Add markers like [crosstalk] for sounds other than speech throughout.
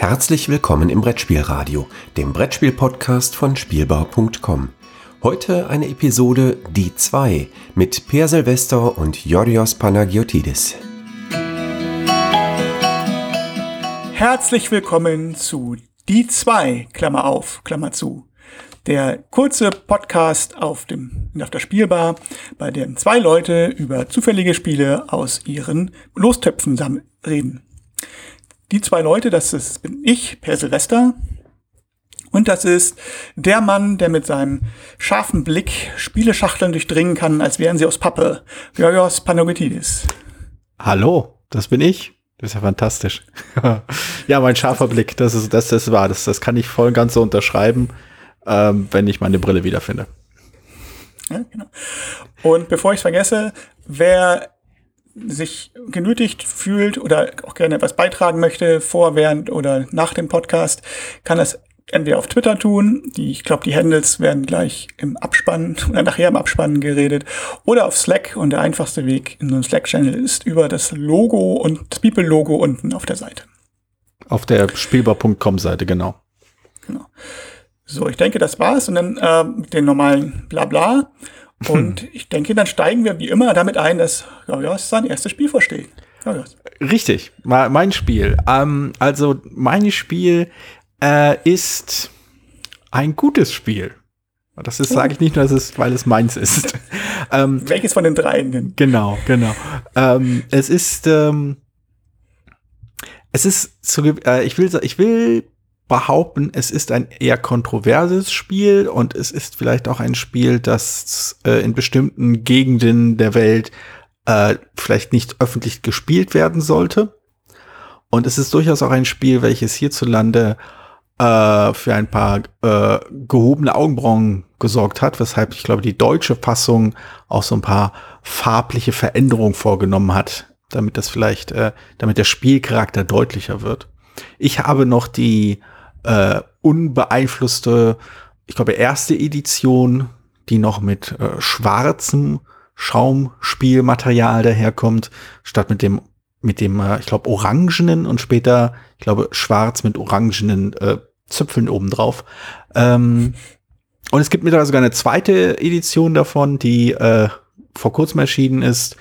Herzlich willkommen im Brettspielradio, dem Brettspiel-Podcast von Spielbau.com. Heute eine Episode Die 2 mit Per Silvester und Yorios Panagiotidis. Herzlich willkommen zu Die 2, Klammer auf, Klammer zu. Der kurze Podcast auf, dem, auf der Spielbar, bei dem zwei Leute über zufällige Spiele aus ihren Lostöpfen reden. Die zwei Leute, das ist, bin ich, Per Silvester. Und das ist der Mann, der mit seinem scharfen Blick Spieleschachteln durchdringen kann, als wären sie aus Pappe. Georgios Panagotidis. Hallo, das bin ich. Das ist ja fantastisch. [laughs] ja, mein scharfer Blick, das ist, das ist wahr. Das, das kann ich voll und ganz so unterschreiben, ähm, wenn ich meine Brille wiederfinde. Ja, genau. Und bevor ich es vergesse, wer sich genötigt fühlt oder auch gerne etwas beitragen möchte, vor, während oder nach dem Podcast, kann das entweder auf Twitter tun, die, ich glaube, die Handles werden gleich im Abspann [laughs] oder nachher im Abspann geredet, oder auf Slack und der einfachste Weg in so einem Slack-Channel ist über das Logo und das People-Logo unten auf der Seite. Auf der spielbar.com-Seite, genau. Genau. So, ich denke, das war's. Und dann äh, den normalen Blabla. Und ich denke, dann steigen wir wie immer damit ein, dass Gavios sein erstes Spiel vorsteht. Gavios. Richtig, mein Spiel. Ähm, also mein Spiel äh, ist ein gutes Spiel. Das ist, sage ich nicht nur, es, weil es meins ist. [laughs] ähm, Welches von den dreien? Genau, genau. Ähm, es ist, ähm, es ist, zu, äh, ich will, ich will behaupten, es ist ein eher kontroverses Spiel und es ist vielleicht auch ein Spiel, das äh, in bestimmten Gegenden der Welt äh, vielleicht nicht öffentlich gespielt werden sollte. Und es ist durchaus auch ein Spiel, welches hierzulande äh, für ein paar äh, gehobene Augenbrauen gesorgt hat, weshalb ich glaube, die deutsche Fassung auch so ein paar farbliche Veränderungen vorgenommen hat, damit das vielleicht, äh, damit der Spielcharakter deutlicher wird. Ich habe noch die äh, unbeeinflusste, ich glaube, erste Edition, die noch mit äh, schwarzem Schaumspielmaterial daherkommt, statt mit dem, mit dem, äh, ich glaube, orangenen und später, ich glaube, schwarz mit orangenen äh, Zöpfeln obendrauf. Ähm, [laughs] und es gibt mittlerweile sogar eine zweite Edition davon, die äh, vor kurzem erschienen ist,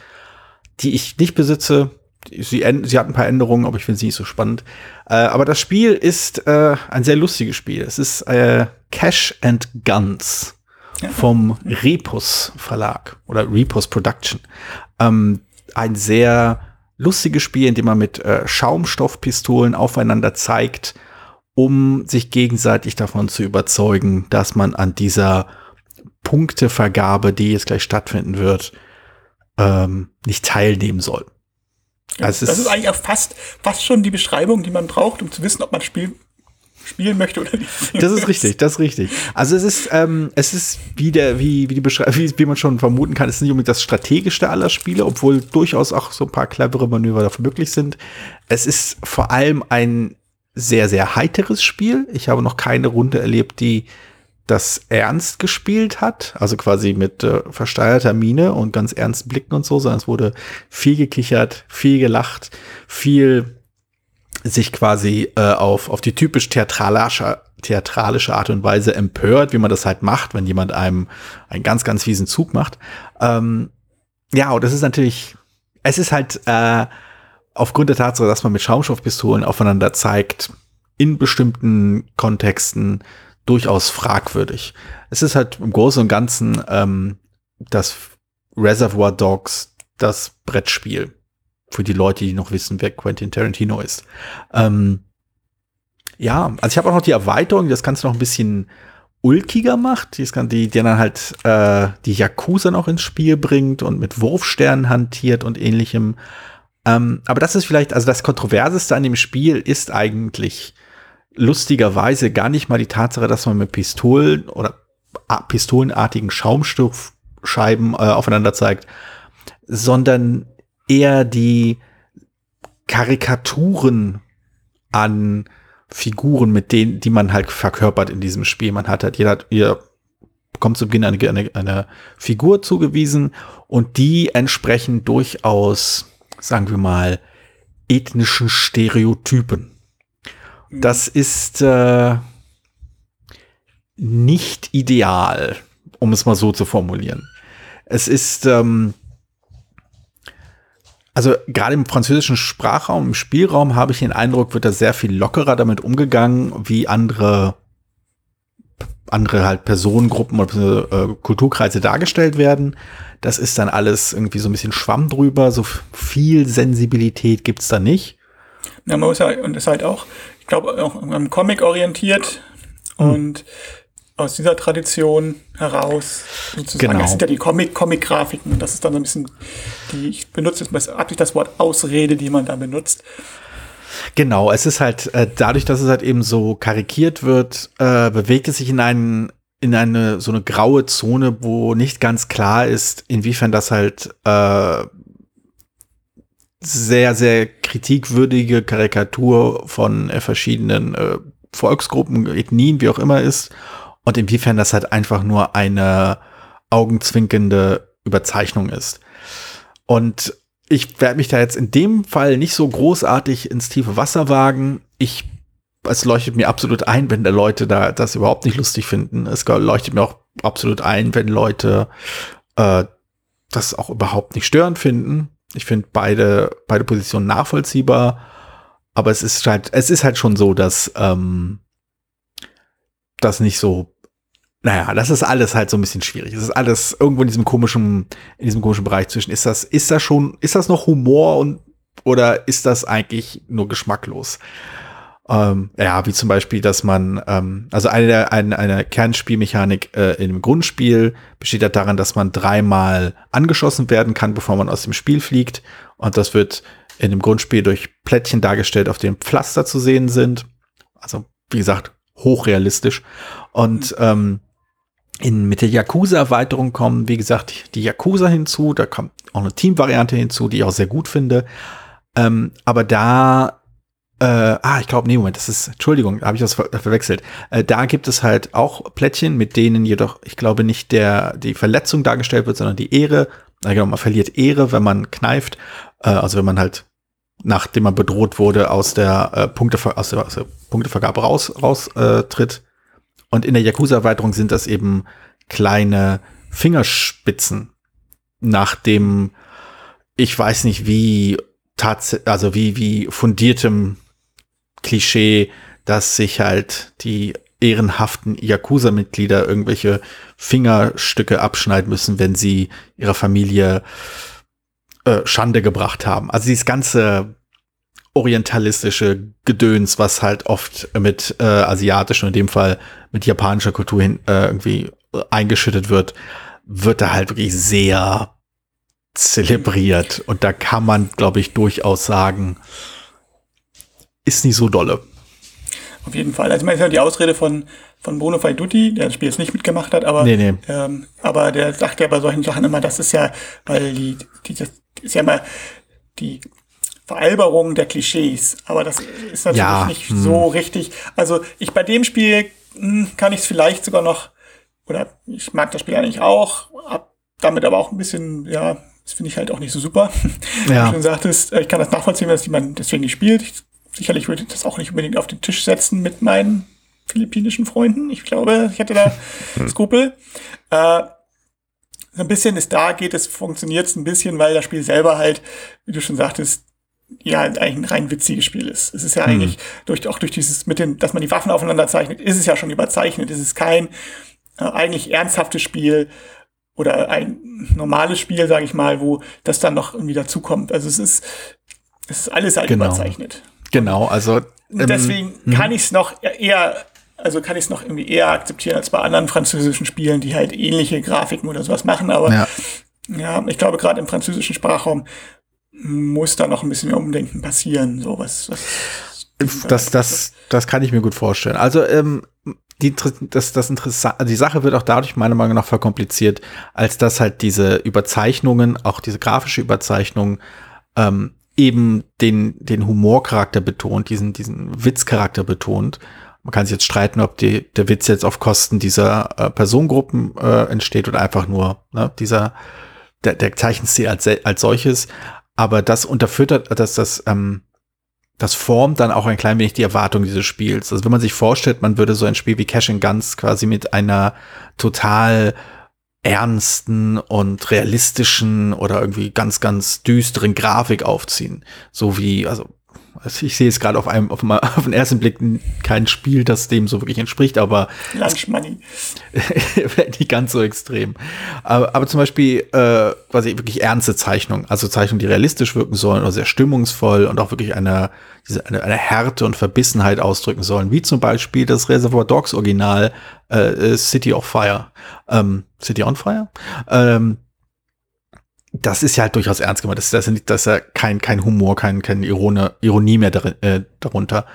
die ich nicht besitze, sie, sie hat ein paar Änderungen, aber ich finde sie nicht so spannend. Äh, aber das Spiel ist äh, ein sehr lustiges Spiel. Es ist äh, Cash and Guns vom Repus Verlag oder Repus Production. Ähm, ein sehr lustiges Spiel, in dem man mit äh, Schaumstoffpistolen aufeinander zeigt, um sich gegenseitig davon zu überzeugen, dass man an dieser Punktevergabe, die jetzt gleich stattfinden wird, ähm, nicht teilnehmen soll. Also das ist eigentlich auch fast, fast schon die Beschreibung, die man braucht, um zu wissen, ob man Spiel spielen möchte oder nicht. [laughs] Das ist richtig, das ist richtig. Also es ist, ähm, es ist wie der, wie, wie die Beschreibung, wie, wie man schon vermuten kann, es ist nicht unbedingt das strategischste aller Spiele, obwohl durchaus auch so ein paar clevere Manöver dafür möglich sind. Es ist vor allem ein sehr, sehr heiteres Spiel. Ich habe noch keine Runde erlebt, die das ernst gespielt hat, also quasi mit äh, versteigerter Miene und ganz ernsten Blicken und so, sondern es wurde viel gekichert, viel gelacht, viel sich quasi äh, auf, auf die typisch theatralische, theatralische Art und Weise empört, wie man das halt macht, wenn jemand einem einen ganz, ganz fiesen Zug macht. Ähm, ja, und das ist natürlich, es ist halt äh, aufgrund der Tatsache, dass man mit Schaumstoffpistolen aufeinander zeigt, in bestimmten Kontexten durchaus fragwürdig. Es ist halt im Großen und Ganzen ähm, das Reservoir Dogs, das Brettspiel. Für die Leute, die noch wissen, wer Quentin Tarantino ist. Ähm, ja, also ich habe auch noch die Erweiterung, die das Ganze noch ein bisschen ulkiger macht, die, die, die dann halt äh, die Yakuza noch ins Spiel bringt und mit Wurfsternen hantiert und ähnlichem. Ähm, aber das ist vielleicht, also das Kontroverseste an dem Spiel ist eigentlich lustigerweise gar nicht mal die Tatsache, dass man mit Pistolen oder pistolenartigen Schaumstoffscheiben äh, aufeinander zeigt, sondern eher die Karikaturen an Figuren, mit denen, die man halt verkörpert in diesem Spiel. Man hat halt, jeder, ihr bekommt zu Beginn eine, eine, eine Figur zugewiesen und die entsprechen durchaus, sagen wir mal, ethnischen Stereotypen. Das ist äh, nicht ideal, um es mal so zu formulieren. Es ist, ähm, also gerade im französischen Sprachraum, im Spielraum habe ich den Eindruck, wird da sehr viel lockerer damit umgegangen, wie andere andere halt Personengruppen oder äh, Kulturkreise dargestellt werden. Das ist dann alles irgendwie so ein bisschen Schwamm drüber. So viel Sensibilität gibt's da nicht. Ja, man muss ja, und ist halt auch, glaube, auch am Comic orientiert hm. und aus dieser Tradition heraus sozusagen. Genau. Das sind ja die Comic, Comic-Grafiken. Das ist dann so ein bisschen die, ich benutze jetzt absichtlich das Wort Ausrede, die man da benutzt. Genau, es ist halt, äh, dadurch, dass es halt eben so karikiert wird, äh, bewegt es sich in einen, in eine, so eine graue Zone, wo nicht ganz klar ist, inwiefern das halt, äh, sehr, sehr kritikwürdige Karikatur von äh, verschiedenen äh, Volksgruppen, Ethnien, wie auch immer ist und inwiefern das halt einfach nur eine augenzwinkende Überzeichnung ist. Und ich werde mich da jetzt in dem Fall nicht so großartig ins tiefe Wasser wagen. Ich, es leuchtet mir absolut ein, wenn da Leute da das überhaupt nicht lustig finden. Es leuchtet mir auch absolut ein, wenn Leute äh, das auch überhaupt nicht störend finden. Ich finde beide, beide Positionen nachvollziehbar. Aber es ist halt, es ist halt schon so, dass ähm, das nicht so naja, das ist alles halt so ein bisschen schwierig. Es ist alles irgendwo in diesem komischen, in diesem komischen Bereich zwischen. Ist das, ist das schon, ist das noch Humor und oder ist das eigentlich nur geschmacklos? Ähm, ja, wie zum Beispiel, dass man, ähm, also eine, der, eine, eine Kernspielmechanik äh, dem Grundspiel besteht ja daran, dass man dreimal angeschossen werden kann, bevor man aus dem Spiel fliegt. Und das wird in dem Grundspiel durch Plättchen dargestellt, auf denen Pflaster zu sehen sind. Also, wie gesagt, hochrealistisch. Und ähm, in, mit der Yakuza-Erweiterung kommen, wie gesagt, die Yakuza hinzu, da kommt auch eine Team-Variante hinzu, die ich auch sehr gut finde. Ähm, aber da, äh, ah, ich glaube, nee, Moment, das ist, Entschuldigung, habe ich das ver verwechselt. Äh, da gibt es halt auch Plättchen, mit denen jedoch, ich glaube, nicht der, die Verletzung dargestellt wird, sondern die Ehre. Also man verliert Ehre, wenn man kneift, äh, also wenn man halt nachdem man bedroht wurde, aus der, äh, Punkte, aus der, aus der Punktevergabe raus, raus äh. Und in der Yakuza-Erweiterung sind das eben kleine Fingerspitzen, nach dem, ich weiß nicht wie, also wie, wie fundiertem Klischee, dass sich halt die ehrenhaften Yakuza-Mitglieder irgendwelche Fingerstücke abschneiden müssen, wenn sie ihrer Familie äh, Schande gebracht haben. Also dieses ganze orientalistische Gedöns, was halt oft mit äh, asiatischer, in dem Fall mit japanischer Kultur hin, äh, irgendwie eingeschüttet wird, wird da halt wirklich sehr zelebriert. Und da kann man, glaube ich, durchaus sagen, ist nicht so dolle. Auf jeden Fall. Also, ich meine, die Ausrede von, von Bruno Faiduti, der das Spiel jetzt nicht mitgemacht hat, aber, nee, nee. Ähm, aber der sagt ja bei solchen Sachen immer, das ist ja, weil die, die das ist ja immer die Veralberung der Klischees. Aber das ist natürlich ja, nicht hm. so richtig. Also ich bei dem Spiel hm, kann ich es vielleicht sogar noch, oder ich mag das Spiel eigentlich auch, hab damit aber auch ein bisschen, ja, das finde ich halt auch nicht so super. [laughs] Ja. Wie du schon sagtest, äh, ich kann das nachvollziehen, dass jemand deswegen nicht spielt. Ich, sicherlich würde ich das auch nicht unbedingt auf den Tisch setzen mit meinen philippinischen Freunden. Ich glaube, ich hätte da [laughs] Skrupel. Äh, so ein bisschen ist da, geht es, funktioniert es ein bisschen, weil das Spiel selber halt, wie du schon sagtest, ja eigentlich ein rein witziges Spiel ist. Es ist ja mhm. eigentlich durch auch durch dieses mit dem, dass man die Waffen aufeinander zeichnet, ist es ja schon überzeichnet. Es ist kein äh, eigentlich ernsthaftes Spiel oder ein normales Spiel, sage ich mal, wo das dann noch irgendwie dazukommt. Also es ist es ist alles halt genau. überzeichnet. Genau, also ähm, deswegen mhm. kann ich es noch eher also kann ich es noch irgendwie eher akzeptieren als bei anderen französischen Spielen, die halt ähnliche Grafiken oder sowas machen. Aber ja, ja ich glaube, gerade im französischen Sprachraum muss da noch ein bisschen mehr Umdenken passieren. So was, was das, das, das kann ich mir gut vorstellen. Also ähm, die, das, das interessant, die Sache wird auch dadurch meiner Meinung nach verkompliziert, als dass halt diese Überzeichnungen, auch diese grafische Überzeichnung, ähm, eben den, den Humorcharakter betont, diesen, diesen Witzcharakter betont. Man kann sich jetzt streiten, ob die, der Witz jetzt auf Kosten dieser äh, Personengruppen äh, entsteht oder einfach nur ne, dieser der, der Zeichenstil als, als solches aber das unterfüttert, dass das, ähm, das formt dann auch ein klein wenig die Erwartung dieses Spiels. Also wenn man sich vorstellt, man würde so ein Spiel wie Cash and Guns quasi mit einer total ernsten und realistischen oder irgendwie ganz, ganz düsteren Grafik aufziehen. So wie, also also ich sehe es gerade auf einem, auf, mal, auf den ersten Blick kein Spiel, das dem so wirklich entspricht, aber Lunch Money. [laughs] nicht ganz so extrem. Aber, aber zum Beispiel äh, quasi wirklich ernste Zeichnungen, also Zeichnungen, die realistisch wirken sollen oder sehr stimmungsvoll und auch wirklich eine, diese, eine, eine Härte und Verbissenheit ausdrücken sollen, wie zum Beispiel das Reservoir Dogs Original äh, City of Fire. Ähm, City on Fire? Ähm, das ist ja halt durchaus ernst gemeint. Das, ist, das, ist, ja kein, kein Humor, kein, kein Irone, Ironie mehr darin, äh, darunter.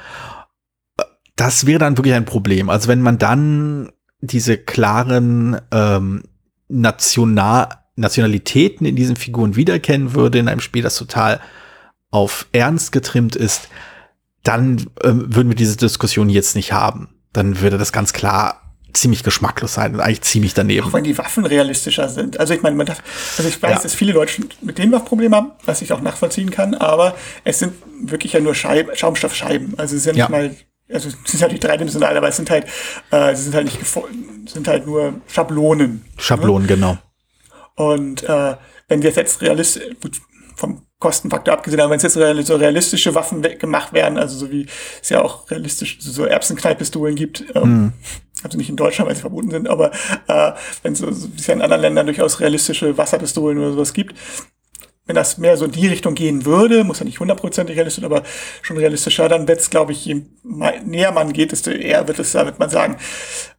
Das wäre dann wirklich ein Problem. Also wenn man dann diese klaren ähm, National Nationalitäten in diesen Figuren wiedererkennen würde in einem Spiel, das total auf Ernst getrimmt ist, dann ähm, würden wir diese Diskussion jetzt nicht haben. Dann würde das ganz klar ziemlich geschmacklos sein und eigentlich ziemlich daneben. Auch wenn die Waffen realistischer sind. Also ich meine, man darf, also ich weiß, ja. dass viele Leute mit den Waffenproblemen haben, was ich auch nachvollziehen kann, aber es sind wirklich ja nur Scheib, Schaumstoffscheiben. Also es sind ja nicht mal, also es sind halt nicht dreidimensional, aber es sind halt, äh, sie sind halt nicht sind halt nur Schablonen. Schablonen, ne? genau. Und äh, wenn wir jetzt realistisch, vom Kostenfaktor abgesehen, aber wenn es jetzt so realistische Waffen gemacht werden, also so wie es ja auch realistisch so Erbsenknallpistolen gibt, ähm, mm. Also nicht in Deutschland, weil sie verboten sind, aber äh, wenn es so, so, ja in anderen Ländern durchaus realistische Wasserpistolen oder sowas gibt, wenn das mehr so in die Richtung gehen würde, muss ja nicht hundertprozentig realistisch, aber schon realistischer, dann wird es, glaube ich, je näher man geht, desto eher wird es, da wird man sagen,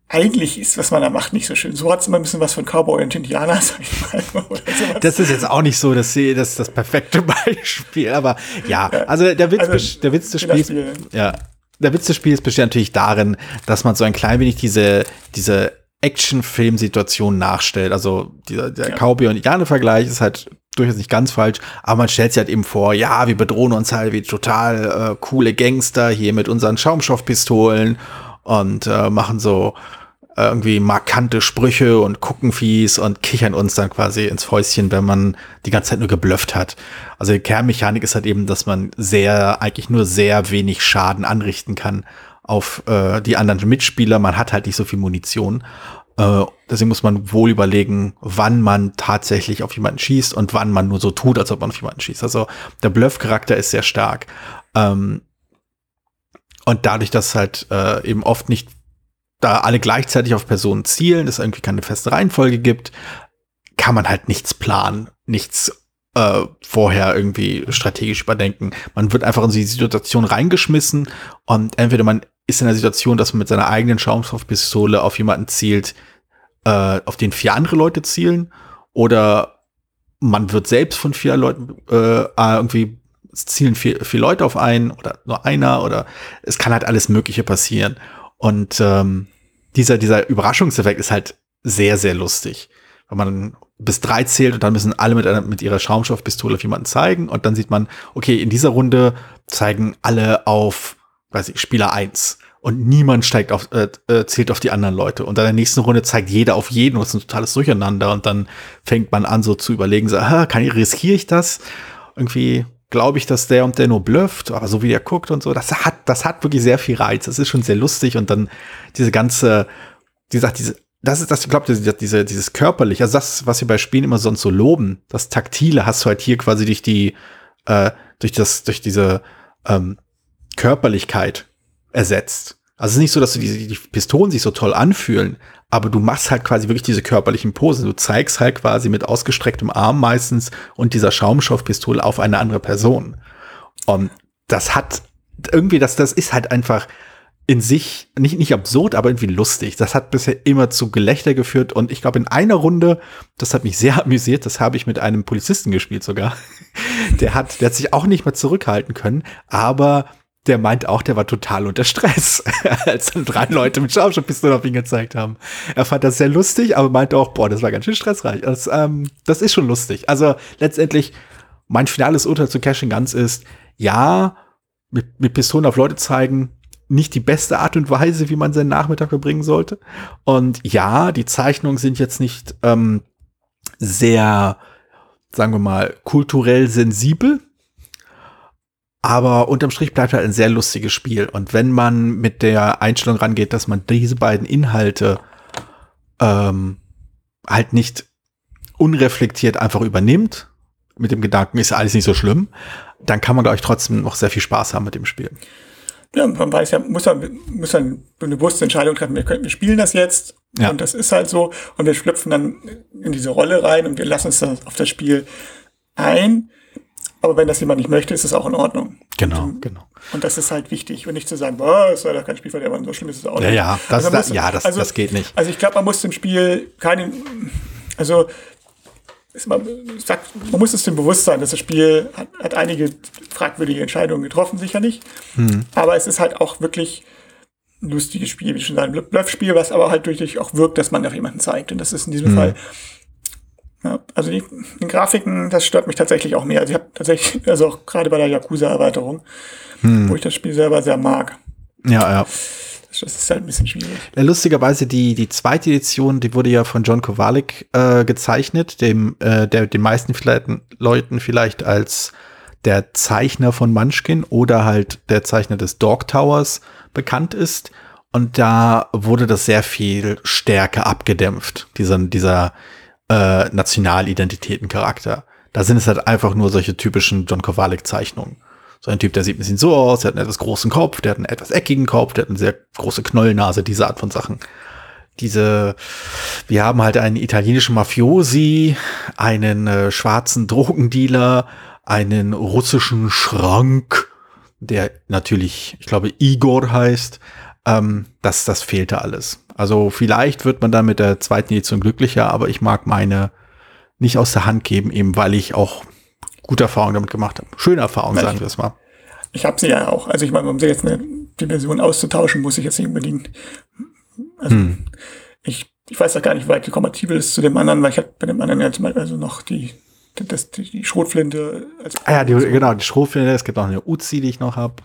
eigentlich ist, was man da macht, nicht so schön. So hat es immer ein bisschen was von Cowboy und Indianer, [laughs] sag ich mal. das ist jetzt auch nicht so, dass sie das das perfekte [laughs] Beispiel, aber ja, also der Witz, also, der Witz des Spiels, ja, der Witz des Spiels besteht natürlich darin, dass man so ein klein wenig diese, diese Action-Film-Situation nachstellt. Also dieser, der ja. Cowboy und Indianer-Vergleich ist halt durchaus nicht ganz falsch, aber man stellt sich halt eben vor, ja, wir bedrohen uns halt wie total äh, coole Gangster hier mit unseren Schaumstoffpistolen und äh, machen so äh, irgendwie markante Sprüche und gucken fies und kichern uns dann quasi ins Fäustchen, wenn man die ganze Zeit nur geblufft hat. Also die Kernmechanik ist halt eben, dass man sehr, eigentlich nur sehr wenig Schaden anrichten kann auf äh, die anderen Mitspieler. Man hat halt nicht so viel Munition. Äh, deswegen muss man wohl überlegen, wann man tatsächlich auf jemanden schießt und wann man nur so tut, als ob man auf jemanden schießt. Also der Bluff-Charakter ist sehr stark. Ähm, und dadurch, dass halt äh, eben oft nicht da alle gleichzeitig auf Personen zielen, es irgendwie keine feste Reihenfolge gibt, kann man halt nichts planen, nichts äh, vorher irgendwie strategisch überdenken. Man wird einfach in die Situation reingeschmissen und entweder man ist in der Situation, dass man mit seiner eigenen Schaumstoffpistole auf jemanden zielt, äh, auf den vier andere Leute zielen, oder man wird selbst von vier Leuten äh, irgendwie zielen vier, vier Leute auf einen oder nur einer oder es kann halt alles Mögliche passieren. Und ähm, dieser, dieser Überraschungseffekt ist halt sehr, sehr lustig. Wenn man bis drei zählt und dann müssen alle mit, einer, mit ihrer Schaumstoffpistole auf jemanden zeigen und dann sieht man, okay, in dieser Runde zeigen alle auf, weiß ich, Spieler eins und niemand steigt auf, äh, äh zählt auf die anderen Leute. Und dann in der nächsten Runde zeigt jeder auf jeden und es ist ein totales Durcheinander und dann fängt man an so zu überlegen, so, ah, kann ich, riskiere ich das? Irgendwie glaube ich, dass der und der nur blufft, aber so wie der guckt und so, das hat, das hat wirklich sehr viel Reiz. Das ist schon sehr lustig und dann diese ganze, wie gesagt, diese, das ist das, ich glaube, diese, dieses körperliche, also das, was wir bei Spielen immer sonst so loben, das Taktile hast du halt hier quasi durch die, äh, durch das, durch diese ähm, Körperlichkeit ersetzt. Also es ist nicht so, dass du die, die Pistolen sich so toll anfühlen, aber du machst halt quasi wirklich diese körperlichen Posen. Du zeigst halt quasi mit ausgestrecktem Arm meistens und dieser Schaumstoffpistole auf eine andere Person. Und das hat irgendwie, das, das ist halt einfach in sich nicht, nicht absurd, aber irgendwie lustig. Das hat bisher immer zu Gelächter geführt und ich glaube in einer Runde, das hat mich sehr [laughs] amüsiert, das habe ich mit einem Polizisten gespielt sogar. [laughs] Der hat, der hat sich auch nicht mehr zurückhalten können, aber der meint auch, der war total unter Stress, [laughs] als dann drei Leute mit Schaumstoffpistolen auf ihn gezeigt haben. Er fand das sehr lustig, aber meinte auch, boah, das war ganz schön stressreich. Das, ähm, das ist schon lustig. Also letztendlich, mein finales Urteil zu Cash Guns ist, ja, mit, mit Pistolen auf Leute zeigen, nicht die beste Art und Weise, wie man seinen Nachmittag verbringen sollte. Und ja, die Zeichnungen sind jetzt nicht ähm, sehr, sagen wir mal, kulturell sensibel Aber unterm Strich bleibt halt ein sehr lustiges Spiel. Und wenn man mit der Einstellung rangeht, dass man diese beiden Inhalte ähm, halt nicht unreflektiert einfach übernimmt, mit dem Gedanken, ist ja alles nicht so schlimm, dann kann man, glaube ich, trotzdem noch sehr viel Spaß haben mit dem Spiel. Ja, man weiß ja, muss dann, muss dann eine bewusste Entscheidung treffen, wir, können, wir spielen das jetzt Ja. und das ist halt so und wir schlüpfen dann in diese Rolle rein und wir lassen uns dann auf das Spiel ein. Aber wenn das jemand nicht möchte, ist es auch in Ordnung. Genau, und, genau. Und das ist halt wichtig und nicht zu sagen, boah, es soll doch kein Spiel verderben, so schlimm ist es auch Ja, nicht. ja, das- man das- ja, das- das geht nicht. Also ich glaube, man muss dem Spiel keine, also man, sagt, man muss es dem bewusst sein, dass das Spiel hat, hat einige fragwürdige Entscheidungen getroffen, sicherlich. Hm. Aber es ist halt auch wirklich ein lustiges Spiel, wie schon ein Bluffspiel, was aber halt durchaus auch wirkt, dass man auf jemanden zeigt. Und das ist in diesem Hm. Fall ja, also die, die Grafiken, das stört mich tatsächlich auch mehr. Also ich habe tatsächlich, [laughs] also auch gerade bei der Yakuza-Erweiterung, Hm. wo ich das Spiel selber sehr mag. Ja, ja. Das, das ist halt ein bisschen schwierig. Ja, lustigerweise, die, die zweite Edition, die wurde ja von John Kowalik äh, gezeichnet, dem, äh, der den meisten vielleicht, Leuten vielleicht als der Zeichner von Munchkin oder halt der Zeichner des Dog Towers bekannt ist. Und da wurde das sehr viel stärker abgedämpft, dieser, dieser äh, Nationalidentitätencharakter. Da sind es halt einfach nur solche typischen John Kowalik-Zeichnungen. So ein Typ, der sieht ein bisschen so aus, der hat einen etwas großen Kopf, der hat einen etwas eckigen Kopf, der hat eine sehr große Knollennase, diese Art von Sachen. Diese, wir haben halt einen italienischen Mafiosi, einen äh, schwarzen Drogendealer, einen russischen Schrank, der natürlich, ich glaube, Igor heißt. Ähm, das, das fehlte alles. Also vielleicht wird man dann mit der zweiten Edition glücklicher, aber ich mag meine nicht aus der Hand geben, eben weil ich auch gute Erfahrungen damit gemacht habe. Schöne Erfahrungen, sagen wir es mal. Ich habe sie ja auch. Also ich meine, um sie jetzt eine, die Version auszutauschen, muss ich jetzt nicht unbedingt. Also Hm. ich, ich weiß ja gar nicht, wie weit die kompatibel ist zu dem anderen, weil ich habe bei dem anderen ja zum Beispiel also noch die, das, die, die Schrotflinte als Ah ja, die, genau, die Schrotflinte, es gibt noch eine Uzi, die ich noch habe.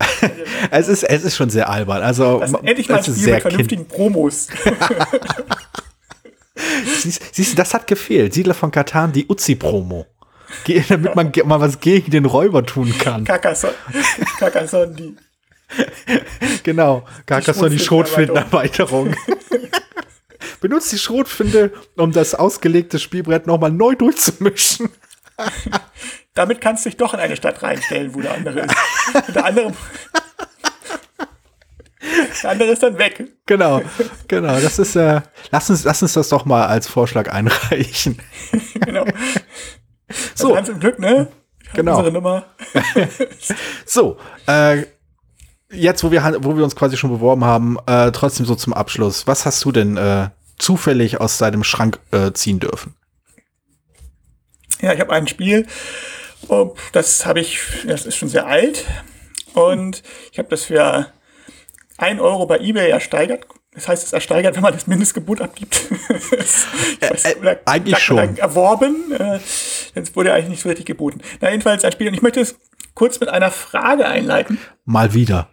[laughs] es, ist, es ist schon sehr albern. Also, das ist endlich mal ein ist Spiel sehr mit vernünftigen Promos. [laughs] Siehst, siehst du, das hat gefehlt. Siedler von Katan, die Uzi-Promo. Damit man mal was gegen den Räuber tun kann. Carcassonne, [laughs] Carcassonne, die. Genau. Carcassonne, die Schrotflintenerweiterung. Benutzt die Schrotflinte, um das ausgelegte Spielbrett nochmal neu durchzumischen. Damit kannst du dich doch in eine Stadt reinstellen, wo der andere ist. Und der andere, der andere ist dann weg. Genau, genau. Das ist, äh, lass uns, lass uns das doch mal als Vorschlag einreichen. Genau. [laughs] So. Also ganz im Glück, ne? Genau. Unsere Nummer. [laughs] So, äh, jetzt, wo wir, wo wir uns quasi schon beworben haben, äh, trotzdem so zum Abschluss. Was hast du denn äh, zufällig aus deinem Schrank äh, ziehen dürfen? Ja, ich habe ein Spiel, das habe ich, das ist schon sehr alt und ich habe das für 1 Euro bei eBay ersteigert. Das heißt, es ersteigert, wenn man das Mindestgebot abgibt. [laughs] ich weiß, Äh, äh, eigentlich schon. Erworben, äh, es wurde eigentlich nicht so richtig geboten. Na, jedenfalls ein Spiel und ich möchte es kurz mit einer Frage einleiten. Mal wieder.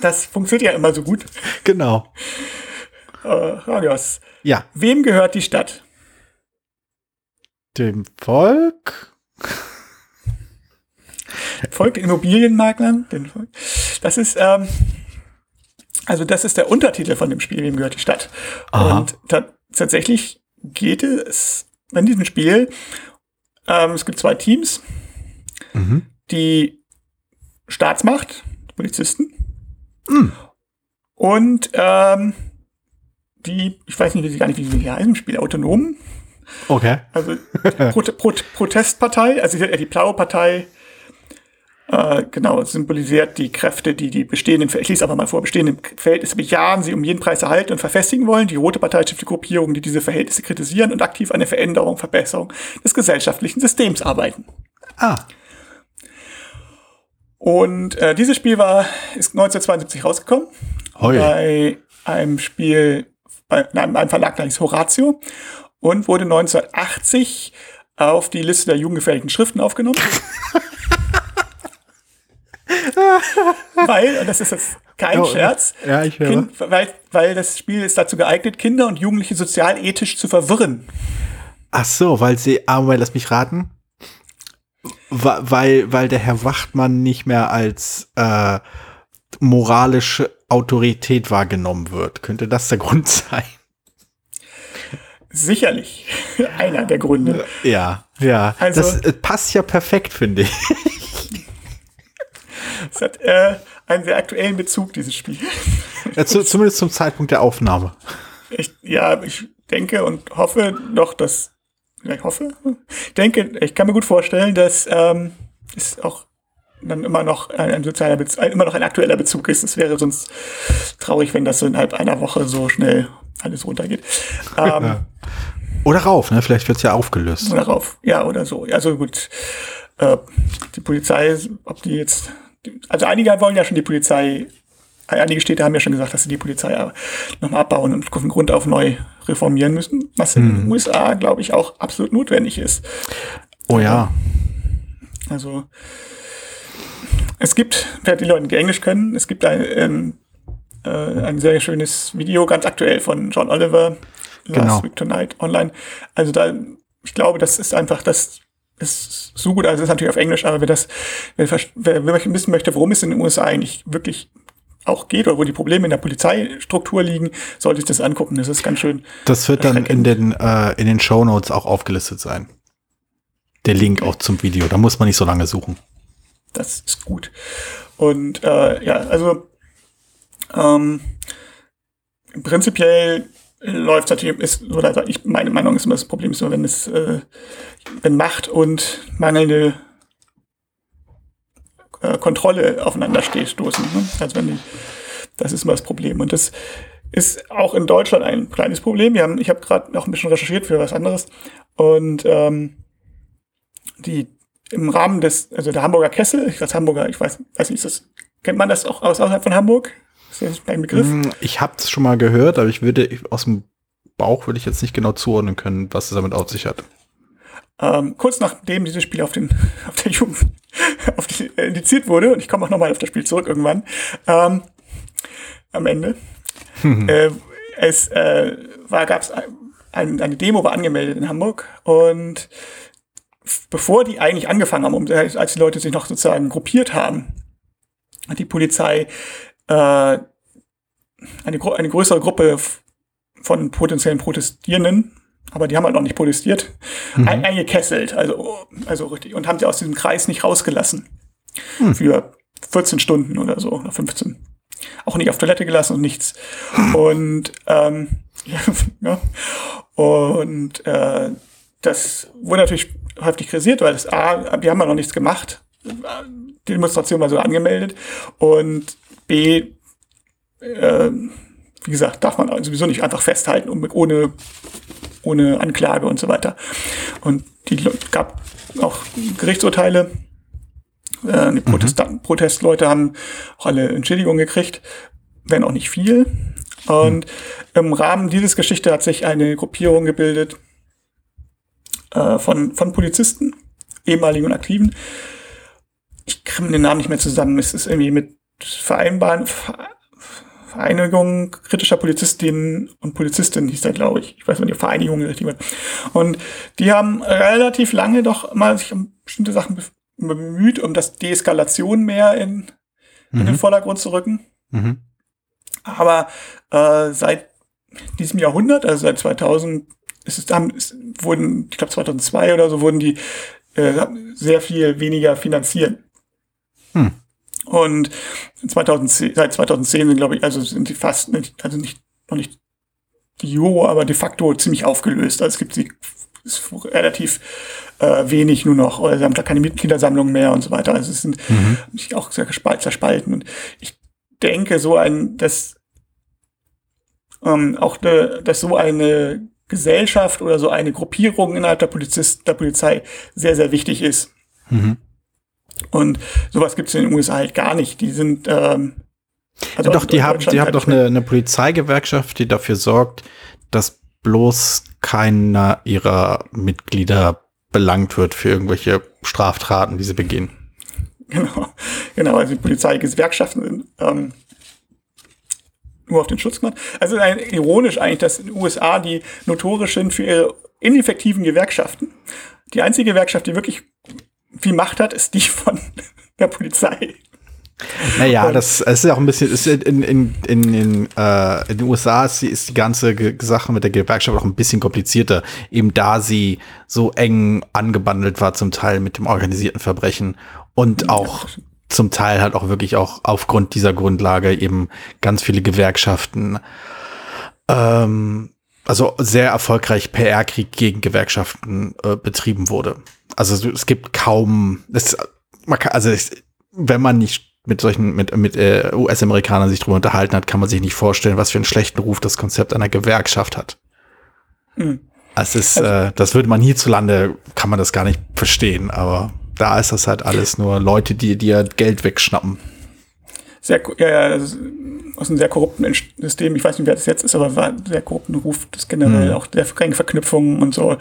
Das funktioniert ja immer so gut. Genau. Äh, Radios. Ja, Wem gehört die Stadt? dem Volk. Volk Immobilienmaklern. Den Volk. Das ist, ähm, also das ist der Untertitel von dem Spiel, wem gehört die Stadt. Aha. Und ta tatsächlich geht es in diesem Spiel, ähm, es gibt zwei Teams, Mhm. die Staatsmacht, die Polizisten, Mhm. und ähm, die, ich weiß nicht, wie sie gar nicht, wie sie heißen im Spiel, Autonomen, Okay. also [laughs] Pro Pro Protestpartei, also die blaue Partei, äh, genau, symbolisiert die Kräfte, die die bestehenden, ich lese einfach mal vor, bestehenden Verhältnisse bejahen, sie um jeden Preis erhalten und verfestigen wollen. Die rote Partei stiftet Gruppierungen, die diese Verhältnisse kritisieren und aktiv an der Veränderung, Verbesserung des gesellschaftlichen Systems arbeiten. Ah, Und äh, dieses Spiel war, ist 1972 rausgekommen Hoi. bei einem Spiel, bei einem, einem Verlag, hieß Horatio und wurde 1980 auf die Liste der jugendgefährdeten Schriften aufgenommen. [laughs] [laughs] weil, und das ist jetzt kein Oh, Scherz, ja, ich höre. kind, weil, weil das Spiel ist dazu geeignet, Kinder und Jugendliche sozialethisch zu verwirren. Ach so, weil sie, aber lass mich raten. weil, weil der Herr Wachtmann nicht mehr als äh, moralische Autorität wahrgenommen wird. Könnte das der Grund sein? Sicherlich [laughs] einer der Gründe. Ja, ja. Also- das äh, passt ja perfekt, finde ich. Es hat äh, einen sehr aktuellen Bezug, dieses Spiel. Ja, zu, zumindest zum Zeitpunkt der Aufnahme. Ich, ja, ich denke und hoffe doch, dass. Ich hoffe. Ich denke, ich kann mir gut vorstellen, dass ähm, es auch dann immer noch ein, sozialer Bez ein, immer noch ein aktueller Bezug ist. Es wäre sonst traurig, wenn das so innerhalb einer Woche so schnell alles runtergeht. Ähm, Oder rauf, ne? Vielleicht wird's ja aufgelöst. darauf, ja, oder so. Also gut, äh, die Polizei, ob die jetzt, also einige wollen ja schon die Polizei, einige Städte haben ja schon gesagt, dass sie die Polizei nochmal abbauen und von Grund auf neu reformieren müssen, was in den USA, glaube ich, auch absolut notwendig ist. Oh ja. Also es gibt, wer die Leute die Englisch können, es gibt ein, ähm, äh, ein sehr schönes Video, ganz aktuell von John Oliver, Last Genau. Week Tonight online. Also da, ich glaube, das ist einfach, das ist so gut, also es ist natürlich auf Englisch, aber wer das, wer, wer, wer wissen möchte, worum es in den USA eigentlich wirklich auch geht oder wo die Probleme in der Polizeistruktur liegen, sollte sich das angucken. Das ist ganz schön. Das wird dann in den, äh, in den Show Notes auch aufgelistet sein. Der Link auch zum Video. Da muss man nicht so lange suchen. Das ist gut. Und äh, ja, also ähm, prinzipiell läuft natürlich, ist, oder ich, meine Meinung ist immer, das Problem ist nur, wenn es, äh, wenn Macht und mangelnde äh, Kontrolle aufeinander steht, stoßen. Ne? Also wenn die, das ist immer das Problem. Und das ist auch in Deutschland ein kleines Problem. Wir haben, ich habe gerade noch ein bisschen recherchiert für was anderes. Und ähm, die im Rahmen des, also der Hamburger Kessel, ich als Hamburger, ich weiß, weiß nicht, ist das, kennt man das auch aus, außerhalb von Hamburg? Ist das ein Begriff? Hm, Ich habe es schon mal gehört, aber ich würde aus dem Bauch würde ich jetzt nicht genau zuordnen können, was es damit auf sich hat. Ähm, kurz nachdem dieses Spiel auf, den, [laughs] auf der Jugend [laughs] auf die, äh, indiziert wurde, und ich komme auch nochmal auf das Spiel zurück irgendwann, ähm, am Ende, äh, es äh, war, gab es ein, ein, eine Demo war angemeldet in Hamburg und bevor die eigentlich angefangen haben, um, als die Leute sich noch sozusagen gruppiert haben, hat die Polizei äh, eine, eine größere Gruppe von potenziellen Protestierenden, aber die haben halt noch nicht protestiert, ein, eingekesselt, also, also richtig, und haben sie aus diesem Kreis nicht rausgelassen. Für 14 Stunden oder so, oder 15. Auch nicht auf Toilette gelassen und nichts. Und, ähm, [laughs] ja. Und äh, das wurde natürlich heftig kritisiert, weil das A, wir haben ja noch nichts gemacht. Die Demonstration war so angemeldet. Und B, äh, wie gesagt, darf man sowieso nicht einfach festhalten, um, ohne, ohne Anklage und so weiter. Und die gab auch Gerichtsurteile. Äh, die Protestan Protestleute haben auch alle Entschädigungen gekriegt, wenn auch nicht viel. Und im Rahmen dieses Geschichte hat sich eine Gruppierung gebildet äh, von, von Polizisten, ehemaligen und aktiven. Ich kriege den Namen nicht mehr zusammen. Es ist irgendwie mit Vereinbaren, Vereinigung kritischer Polizistinnen und Polizistinnen hieß der, glaube ich. Ich weiß nicht, die Vereinigung richtig wird. Und die haben relativ lange doch mal sich um bestimmte Sachen be- bemüht, um das Deeskalation mehr in, in den Vordergrund zu rücken. Mhm. Aber äh, seit diesem Jahrhundert, also seit 2000, ist es dann, ist, wurden, ich glaube 2002 oder so, wurden die äh, sehr viel weniger finanziert. Hm. Und 2010, seit 2010 sind, glaube ich, also sind die fast, nicht, also nicht, noch nicht Euro, aber de facto ziemlich aufgelöst. Also es gibt sie ist relativ äh, wenig nur noch, oder sie haben da keine Mitgliedersammlung mehr und so weiter. Also es sind sich auch sehr zerspalten. Und ich denke, so ein, dass ähm, auch ne, dass so eine Gesellschaft oder so eine Gruppierung innerhalb der, Polizist, der Polizei sehr, sehr wichtig ist. Mhm. Und sowas gibt es in den USA halt gar nicht. Die sind ähm, also doch, die haben, die haben halt doch eine, eine Polizeigewerkschaft, die dafür sorgt, dass bloß keiner ihrer Mitglieder belangt wird für irgendwelche Straftaten, die sie begehen. Genau, genau, also die Polizeigewerkschaften sind ähm, nur auf den Schutz gemacht. Also ironisch eigentlich, dass in den USA die notorisch sind für ihre ineffektiven Gewerkschaften. Die einzige Gewerkschaft, die wirklich viel Macht hat, ist die von [laughs] der Polizei. Naja, das, das ist ja auch ein bisschen, ist in, in, in, in, äh, in den USA ist die, ist die ganze Sache mit der Gewerkschaft auch ein bisschen komplizierter, eben da sie so eng angebandelt war zum Teil mit dem organisierten Verbrechen und auch zum Teil halt auch wirklich auch aufgrund dieser Grundlage eben ganz viele Gewerkschaften, ähm, also sehr erfolgreich PR-Krieg gegen Gewerkschaften äh, betrieben wurde. Also es gibt kaum, es, man kann, also es, wenn man nicht mit solchen, mit, mit äh, US-Amerikanern sich drüber unterhalten hat, kann man sich nicht vorstellen, was für einen schlechten Ruf das Konzept einer Gewerkschaft hat. Mhm. Es ist, also, äh, das würde man hierzulande, kann man das gar nicht verstehen, aber da ist das halt alles nur Leute, die dir Geld wegschnappen. Sehr, ja, ja, aus einem sehr korrupten System, ich weiß nicht, wer das jetzt ist, aber war ein sehr korrupten Ruf, das generell mhm. auch sehr enge Verknüpfungen und so.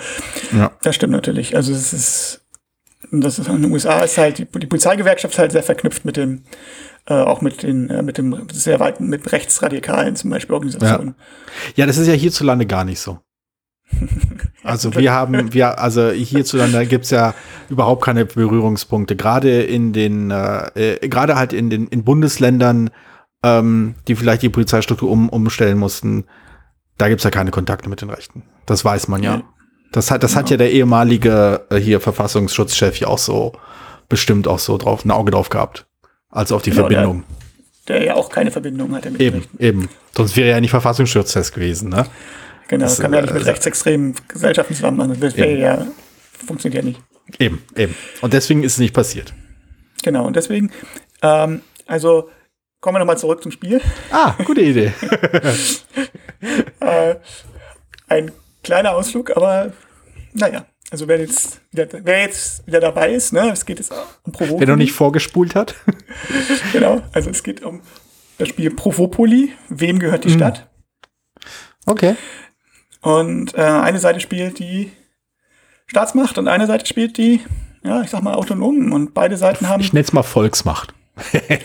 Ja. Das stimmt natürlich. Also es ist, das ist in den USA ist halt die, die Polizeigewerkschaft ist halt sehr verknüpft mit dem, äh, auch mit den, äh, mit dem sehr weiten, mit Rechtsradikalen zum Beispiel Organisationen. Ja. ja, das ist ja hierzulande gar nicht so. [laughs] Also wir haben, wir, also hierzulande gibt's ja überhaupt keine Berührungspunkte. Gerade in den, äh, äh, gerade halt in den in Bundesländern, ähm, die vielleicht die Polizeistruktur um, umstellen mussten, da gibt's ja keine Kontakte mit den Rechten. Das weiß man ja. Das hat, das genau. hat ja der ehemalige äh, hier Verfassungsschutzchef ja auch so bestimmt auch so drauf, ein Auge drauf gehabt. Also auf die genau, Verbindung. Der, der, ja auch keine Verbindung hatte mit Eben, eben. Sonst wäre er ja nicht Verfassungsschutzchef gewesen, ne? Genau, das, kann man ja nicht mit äh, rechtsextremen Gesellschaften zusammen machen. Das wäre ja, funktioniert ja nicht. Eben, eben. Und deswegen ist es nicht passiert. Genau, und deswegen, ähm, also kommen wir nochmal zurück zum Spiel. Ah, gute Idee. [laughs] äh, ein kleiner Ausflug, aber naja. Also wer jetzt, wieder, wer jetzt wieder dabei ist, ne, es geht jetzt um Provopoli. Wer noch nicht vorgespult hat. [laughs] genau, also es geht um das Spiel Provopoli. Wem gehört die mhm. Stadt? Okay. Und äh, eine Seite spielt die Staatsmacht und eine Seite spielt die, ja, ich sag mal, Autonomen. Und beide Seiten haben. Ich nenne es mal Volksmacht.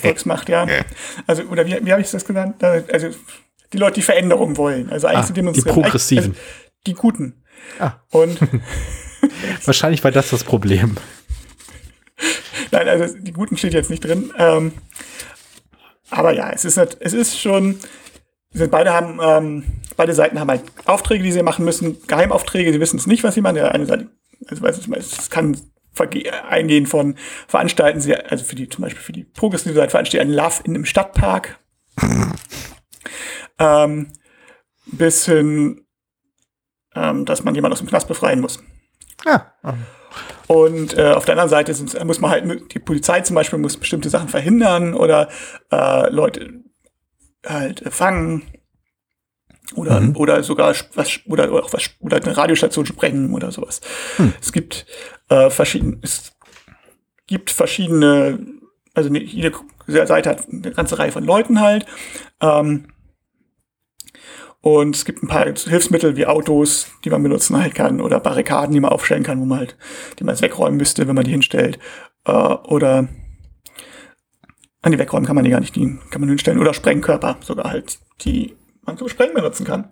Volksmacht, ja. Also, oder wie, wie habe ich das genannt? Also, die Leute, die Veränderung wollen. Also eigentlich ah, die Die Progressiven. Also, die Guten. Ah. Und [laughs] [laughs] wahrscheinlich war das das Problem. Nein, also die Guten steht jetzt nicht drin. Ähm, aber ja, es ist, es ist schon, sind beide haben, ähm, beide Seiten haben halt Aufträge, die sie machen müssen, Geheimaufträge, sie wissen es nicht, was sie machen. Der eine Seite, also weiß ich, es kann eingehen von veranstalten sie, also für die, zum Beispiel für die progressive Seite veranstalten einen Love in einem Stadtpark. [laughs] ähm, bis hin, ähm, dass man jemanden aus dem Knast befreien muss. Ja. Und äh, auf der anderen Seite sind, muss man halt, die Polizei zum Beispiel muss bestimmte Sachen verhindern oder äh, Leute halt äh, fangen oder mhm. oder sogar was oder auch was oder eine Radiostation sprengen oder sowas. Mhm. Es gibt äh, verschiedene es gibt verschiedene also jede Seite hat eine ganze Reihe von Leuten halt. Ähm, und es gibt ein paar Hilfsmittel wie Autos, die man benutzen halt kann, oder Barrikaden, die man aufstellen kann, wo man halt, die man jetzt wegräumen müsste, wenn man die hinstellt. Äh, oder an die wegräumen kann man die gar nicht, die kann man hinstellen. Oder Sprengkörper sogar halt, die man zum Sprengen benutzen kann.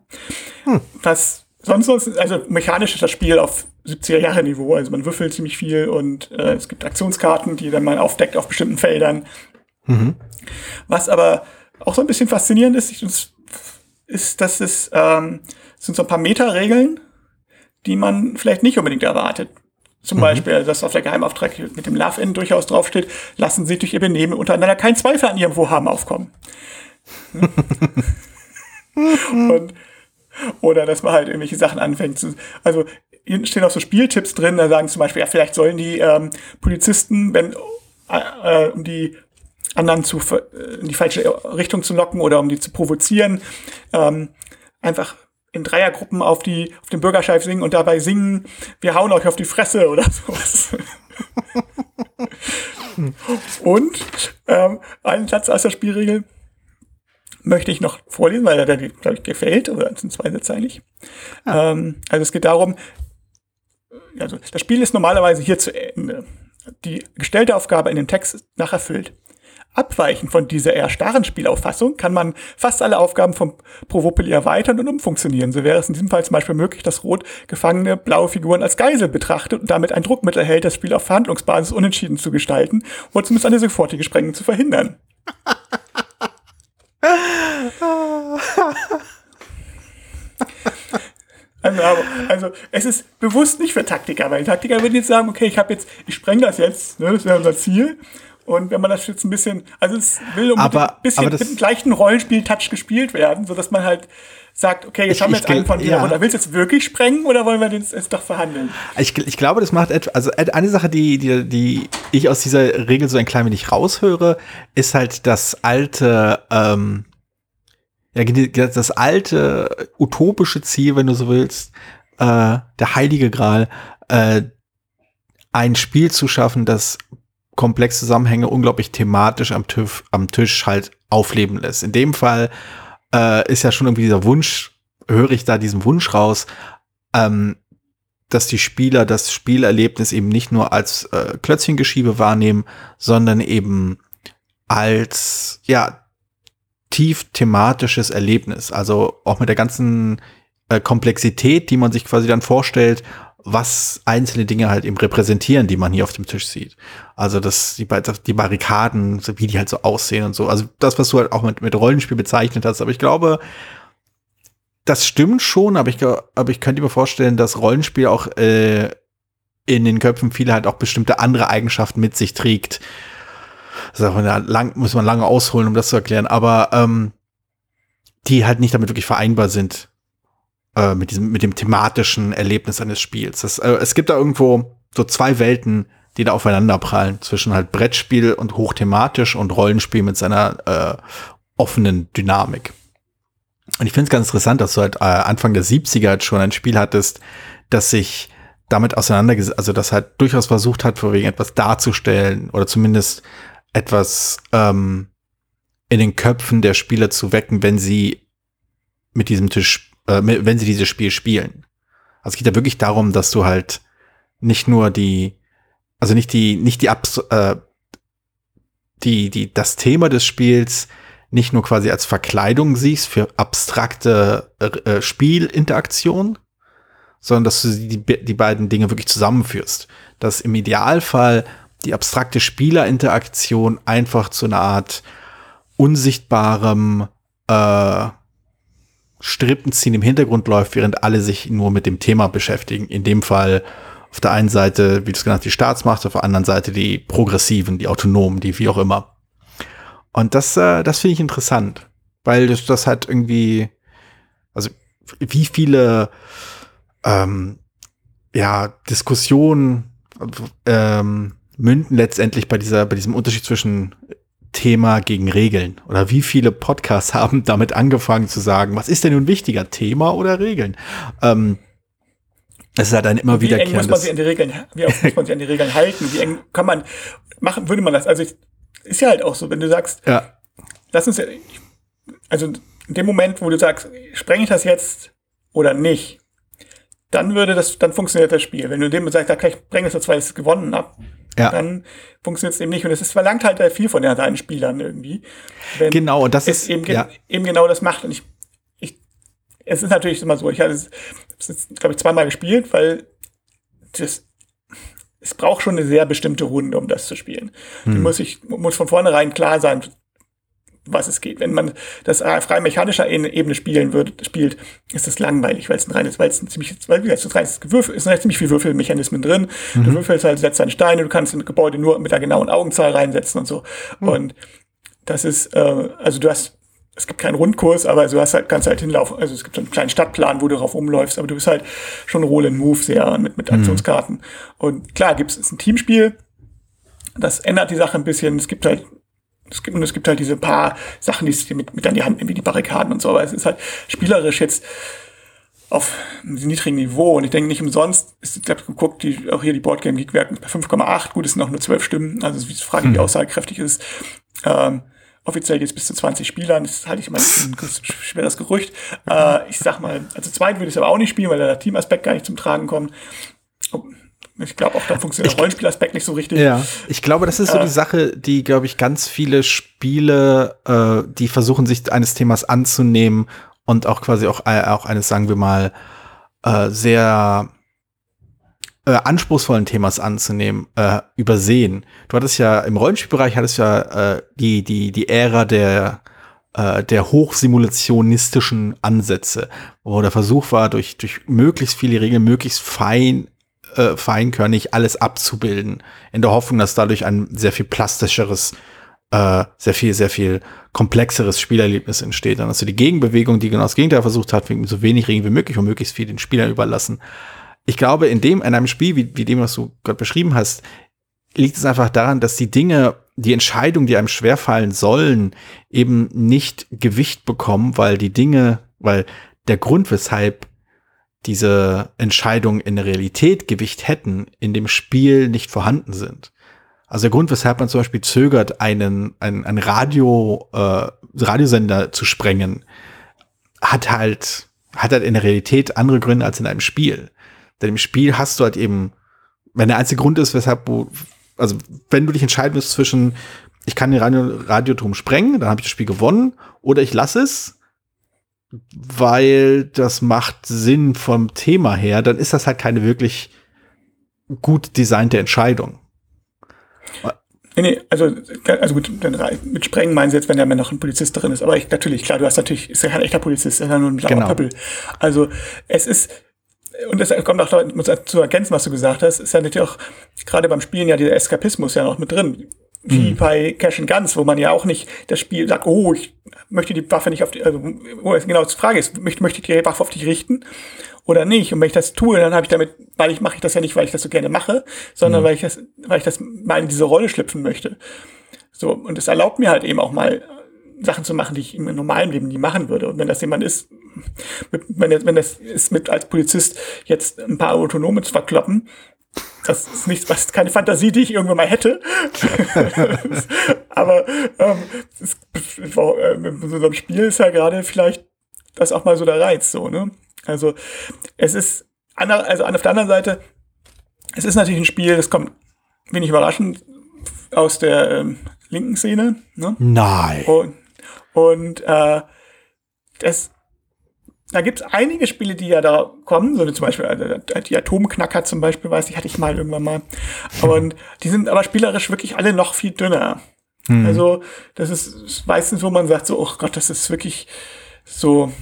Hm. Das sonst, sonst, also mechanisch ist das Spiel auf 70er Jahre Niveau. Also man würfelt ziemlich viel und äh, es gibt Aktionskarten, die dann man aufdeckt auf bestimmten Feldern. Mhm. Was aber auch so ein bisschen faszinierend ist, ist, ist dass es ähm, sind so ein paar Meta-Regeln, die man vielleicht nicht unbedingt erwartet. Zum mhm. Beispiel, dass auf der Geheimauftrag mit dem Love-In durchaus draufsteht, lassen Sie durch Ihr Benehmen untereinander keinen Zweifel an Ihrem Vorhaben aufkommen. [laughs] [laughs] Und, oder dass man halt irgendwelche Sachen anfängt zu, also hier stehen auch so Spieltipps drin, da sagen zum Beispiel, ja, vielleicht sollen die ähm, Polizisten, wenn, äh, um die anderen zu, äh, in die falsche Richtung zu locken oder um die zu provozieren, ähm, einfach in Dreiergruppen auf die auf den Bürgersteig singen und dabei singen, wir hauen euch auf die Fresse oder [laughs] sowas. [laughs] und ähm, einen Satz aus der Spielregel möchte ich noch vorlesen, weil er glaube ich, gefällt, oder sind zwei Sätze eigentlich. Ah. Ähm, also es geht darum, also das Spiel ist normalerweise hier zu Ende. Die gestellte Aufgabe in dem Text ist nacherfüllt. abweichen von dieser eher starren Spielauffassung, kann man fast alle Aufgaben vom Provopel erweitern und umfunktionieren. So wäre es in diesem Fall zum Beispiel möglich, dass Rot gefangene blaue Figuren als Geisel betrachtet und damit ein Druckmittel erhält, das Spiel auf Verhandlungsbasis unentschieden zu gestalten oder zumindest eine sofortige Sprengung zu verhindern. [laughs] Also, also, es ist bewusst nicht für Taktiker, weil Taktiker würden jetzt sagen, okay, ich habe jetzt, ich spreng das jetzt, ne, das wäre unser Ziel. Und wenn man das jetzt ein bisschen, also es will um aber, ein bisschen mit dem gleichen Rollenspiel-Touch gespielt werden, so dass man halt sagt, okay, jetzt ich, haben wir jetzt einen von dir, ja. oder willst du jetzt wirklich sprengen oder wollen wir den jetzt doch verhandeln? Ich, ich glaube, das macht etwa, also eine Sache, die, die, die ich aus dieser Regel so ein klein wenig raushöre, ist halt das alte, ähm, ja, das alte utopische Ziel, wenn du so willst, äh, der heilige Gral, äh, ein Spiel zu schaffen, das komplexe Zusammenhänge unglaublich thematisch am, TÜV, am Tisch halt aufleben lässt. In dem Fall äh, ist ja schon irgendwie dieser Wunsch, höre ich da diesen Wunsch raus, ähm, dass die Spieler das Spielerlebnis eben nicht nur als äh, Klötzchengeschiebe wahrnehmen, sondern eben als ja tief thematisches Erlebnis. Also auch mit der ganzen äh, Komplexität, die man sich quasi dann vorstellt, was einzelne Dinge halt eben repräsentieren, die man hier auf dem Tisch sieht. Also das, die, die Barrikaden, wie die halt so aussehen und so. Also das, was du halt auch mit, mit Rollenspiel bezeichnet hast. Aber ich glaube, das stimmt schon, aber ich, aber ich könnte mir vorstellen, dass Rollenspiel auch äh, in den Köpfen viele halt auch bestimmte andere Eigenschaften mit sich trägt, das ist lang, muss man lange ausholen, um das zu erklären, aber ähm, die halt nicht damit wirklich vereinbar sind äh, mit diesem, mit dem thematischen Erlebnis eines Spiels. Das, äh, es gibt da irgendwo so zwei Welten, die da aufeinander prallen, zwischen halt Brettspiel und hochthematisch und Rollenspiel mit seiner äh, offenen Dynamik. Und ich finde es ganz interessant, dass du halt äh, Anfang der 70er halt schon ein Spiel hattest, das sich damit auseinandergesetzt, also das halt durchaus versucht hat, vor wegen etwas darzustellen oder zumindest etwas ähm, in den Köpfen der Spieler zu wecken, wenn sie mit diesem Tisch, äh, wenn sie dieses Spiel spielen. Also es geht ja wirklich darum, dass du halt nicht nur die, also nicht die, nicht die, Abs äh, die, die, das Thema des Spiels nicht nur quasi als Verkleidung siehst für abstrakte äh, äh Spielinteraktion, sondern dass du die, die beiden Dinge wirklich zusammenführst. Dass im Idealfall die abstrakte Spielerinteraktion einfach zu einer Art unsichtbarem äh, Strippenziehen im Hintergrund läuft, während alle sich nur mit dem Thema beschäftigen. In dem Fall auf der einen Seite, wie du es genannt, die Staatsmacht, auf der anderen Seite die Progressiven, die Autonomen, die wie auch immer. Und das, äh, das finde ich interessant, weil das, das halt irgendwie, also wie viele ähm, ja, Diskussionen ähm, münden letztendlich bei dieser, bei diesem Unterschied zwischen Thema gegen Regeln? Oder wie viele Podcasts [laughs] haben damit angefangen zu sagen, was ist denn nun wichtiger, Thema oder Regeln? Ähm, es ist halt ein immer wieder Wie eng muss man sich an die Regeln, wie oft muss man sich an die Regeln halten? Wie eng kann man machen, würde man das? Also ich, ist ja halt auch so, wenn du sagst, ja. lass uns also in dem Moment, wo du sagst, spreng ich das jetzt oder nicht, dann würde das, dann funktioniert das Spiel. Wenn du dem sagst, da kann ich bringen das jetzt, weil ich es gewonnen habe, ja. dann funktioniert es eben nicht. Und es ist, verlangt halt viel von den deinen Spielern irgendwie. genau, und das ist eben, ja. eben genau das macht. Und ich, ich, es ist natürlich immer so, ich habe es, glaube ich, zweimal gespielt, weil das, es braucht schon eine sehr bestimmte Runde, um das zu spielen. Hm. Die muss ich, muss von vornherein klar sein, was es geht. Wenn man das frei mechanischer Ebene spielen wird, spielt, ist das langweilig, weil es ein reines, weil es ein ziemlich, weil es ein reines Gewürfel ist, sind ziemlich viele Würfelmechanismen drin. Mhm. Du würfelst halt, setzt deine Steine, du kannst ein Gebäude nur mit einer genauen Augenzahl reinsetzen und so. Mhm. Und das ist, äh, also du hast, es gibt keinen Rundkurs, aber du hast halt, kannst halt hinlaufen. Also es gibt so einen kleinen Stadtplan, wo du drauf umläufst, aber du bist halt schon Roll and Move sehr mit, mit mhm. Aktionskarten. Mhm. Und klar, gibt es ein Teamspiel. Das ändert die Sache ein bisschen. Es gibt halt es gibt, und es gibt halt diese paar Sachen, die es mit, mit an die Hand nehmen, wie die Barrikaden und so, aber es ist halt spielerisch jetzt auf einem niedrigen Niveau und ich denke nicht umsonst ist, ich habe geguckt, die, auch hier die Boardgame Geek werken bei 5,8, gut, es sind auch nur 12 Stimmen, also es ist die Frage, wie hm. aussagekräftig ist. Ähm, offiziell jetzt bis zu 20 Spielern, das halte ich immer ein schweres Gerücht. Äh, ich sag mal, also zweit würde ich es aber auch nicht spielen, weil der Teamaspekt gar nicht zum Tragen kommt. Ich glaube auch, da funktioniert der Rollenspielaspekt nicht so richtig. Ja, ich glaube, das ist so äh, die Sache, die, glaube ich, ganz viele Spiele, äh, die versuchen, sich eines Themas anzunehmen und auch quasi auch, äh, auch eines, sagen wir mal, äh, sehr äh, anspruchsvollen Themas anzunehmen, äh, übersehen. Du hattest ja im Rollenspielbereich hattest ja äh, die, die, die Ära der äh, der hochsimulationistischen Ansätze, wo der Versuch war, durch, durch möglichst viele Regeln, möglichst fein, äh, feinkörnig alles abzubilden, in der Hoffnung, dass dadurch ein sehr viel plastischeres, äh, sehr viel, sehr viel komplexeres Spielerlebnis entsteht. Dann hast du die Gegenbewegung, die genau das Gegenteil versucht hat, so wenig Regeln wie möglich und möglichst viel den Spielern überlassen. Ich glaube, in dem, in einem Spiel, wie, wie dem, was du gerade beschrieben hast, liegt es einfach daran, dass die Dinge die Entscheidungen, die einem schwerfallen sollen, eben nicht Gewicht bekommen, weil die Dinge, weil der Grund, weshalb diese Entscheidungen in der Realität Gewicht hätten, in dem Spiel nicht vorhanden sind. Also der Grund, weshalb man zum Beispiel zögert, einen, einen, einen Radio, äh, Radiosender zu sprengen, hat halt, hat halt in der Realität andere Gründe als in einem Spiel. Denn im Spiel hast du halt eben, wenn der einzige Grund ist, weshalb du also wenn du dich entscheiden musst zwischen, ich kann den Radio, Radioturm sprengen, dann habe ich das Spiel gewonnen, oder ich lasse es, weil das macht Sinn vom Thema her, dann ist das halt keine wirklich gut designte Entscheidung. Nee, nee, also, also gut, mit Sprengen meinen sie jetzt, wenn da noch ein Polizist drin ist. Aber ich, natürlich, klar, du hast natürlich, ist ja kein echter Polizist, ist ja nur ein blauer genau. Pöppel. Also, es ist, und das kommt auch zu ergänzen, was du gesagt hast, ist ja natürlich auch gerade beim Spielen ja dieser Eskapismus ja noch mit drin. Wie mhm. bei Cash and Guns, wo man ja auch nicht das Spiel sagt, oh, ich möchte die Waffe nicht auf die, also, wo genau die Frage ist, möchte, möchte ich die Waffe auf dich richten oder nicht? Und wenn ich das tue, dann habe ich damit, weil ich mache ich das ja nicht, weil ich das so gerne mache, sondern mhm. weil ich das, weil ich das mal in diese Rolle schlüpfen möchte. So, und es erlaubt mir halt eben auch mal Sachen zu machen, die ich im normalen Leben nie machen würde. Und wenn das jemand ist, wenn, das, wenn das ist mit als Polizist jetzt ein paar Autonome zu verkloppen, das ist nichts, was keine Fantasie, die ich irgendwann mal hätte. [laughs] Aber ähm, ist, äh, mit so einem Spiel ist ja gerade vielleicht das auch mal so der Reiz, so, ne? Also es ist, also auf der anderen Seite, es ist natürlich ein Spiel, das kommt wenig überraschend aus der ähm, linken Szene. Ne? Nein. Und, und äh, das da gibt es einige Spiele, die ja da kommen, so wie zum Beispiel äh, die Atomknacker zum Beispiel, weiß ich, hatte ich mal irgendwann mal. Und die sind aber spielerisch wirklich alle noch viel dünner. Mhm. Also das ist meistens, wo man sagt so, oh Gott, das ist wirklich so,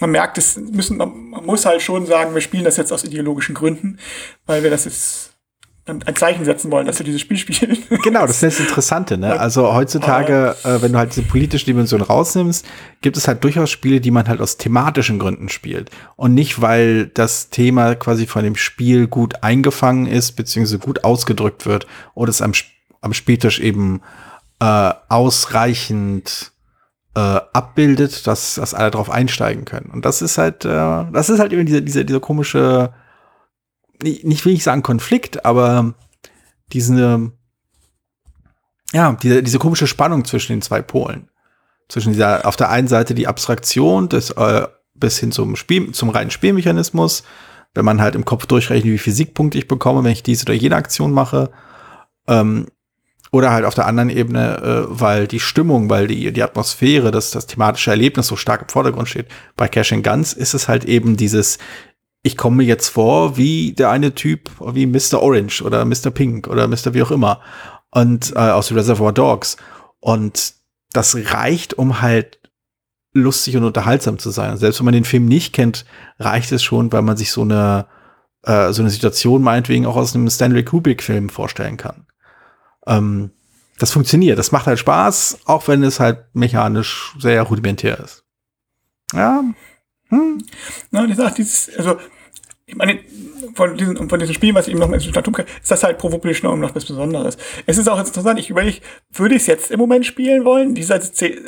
man merkt, es müssen, man, man muss halt schon sagen, wir spielen das jetzt aus ideologischen Gründen, weil wir das jetzt ein Zeichen setzen wollen, dass wir dieses Spiel spielen. Genau, das ist das Interessante. Ne? Also heutzutage, äh, wenn du halt diese politische Dimension rausnimmst, gibt es halt durchaus Spiele, die man halt aus thematischen Gründen spielt. Und nicht, weil das Thema quasi von dem Spiel gut eingefangen ist, beziehungsweise gut ausgedrückt wird oder es am, am Spieltisch eben äh, ausreichend äh, abbildet, dass, dass alle drauf einsteigen können. Und das ist halt, äh, das ist halt eben diese, diese, diese komische nicht will ich sagen Konflikt, aber diese, ja, diese, diese komische Spannung zwischen den zwei Polen. Zwischen dieser, auf der einen Seite die Abstraktion des, äh, bis hin zum Spiel, zum reinen Spielmechanismus, wenn man halt im Kopf durchrechnet, wie viel Siegpunkte ich bekomme, wenn ich diese oder jene Aktion mache. Ähm, oder halt auf der anderen Ebene, äh, weil die Stimmung, weil die, die Atmosphäre, das, das thematische Erlebnis so stark im Vordergrund steht. Bei Cash and Guns ist es halt eben dieses, ich komme mir jetzt vor wie der eine Typ, wie Mr. Orange oder Mr. Pink oder Mr. wie auch immer. Und äh, aus Reservoir Dogs. Und das reicht, um halt lustig und unterhaltsam zu sein. selbst wenn man den Film nicht kennt, reicht es schon, weil man sich so eine, äh, so eine Situation meinetwegen auch aus einem Stanley Kubrick-Film vorstellen kann. Ähm, das funktioniert. Das macht halt Spaß, auch wenn es halt mechanisch sehr rudimentär ist. Ja, hm. Na, die sagt, dieses, also, ich meine, von diesen, von diesen Spielen, was ich eben noch mal in tun kann, ist das halt Pro Publish noch was Besonderes. Es ist auch interessant, ich überlege, würde ich es jetzt im Moment spielen wollen, dieser,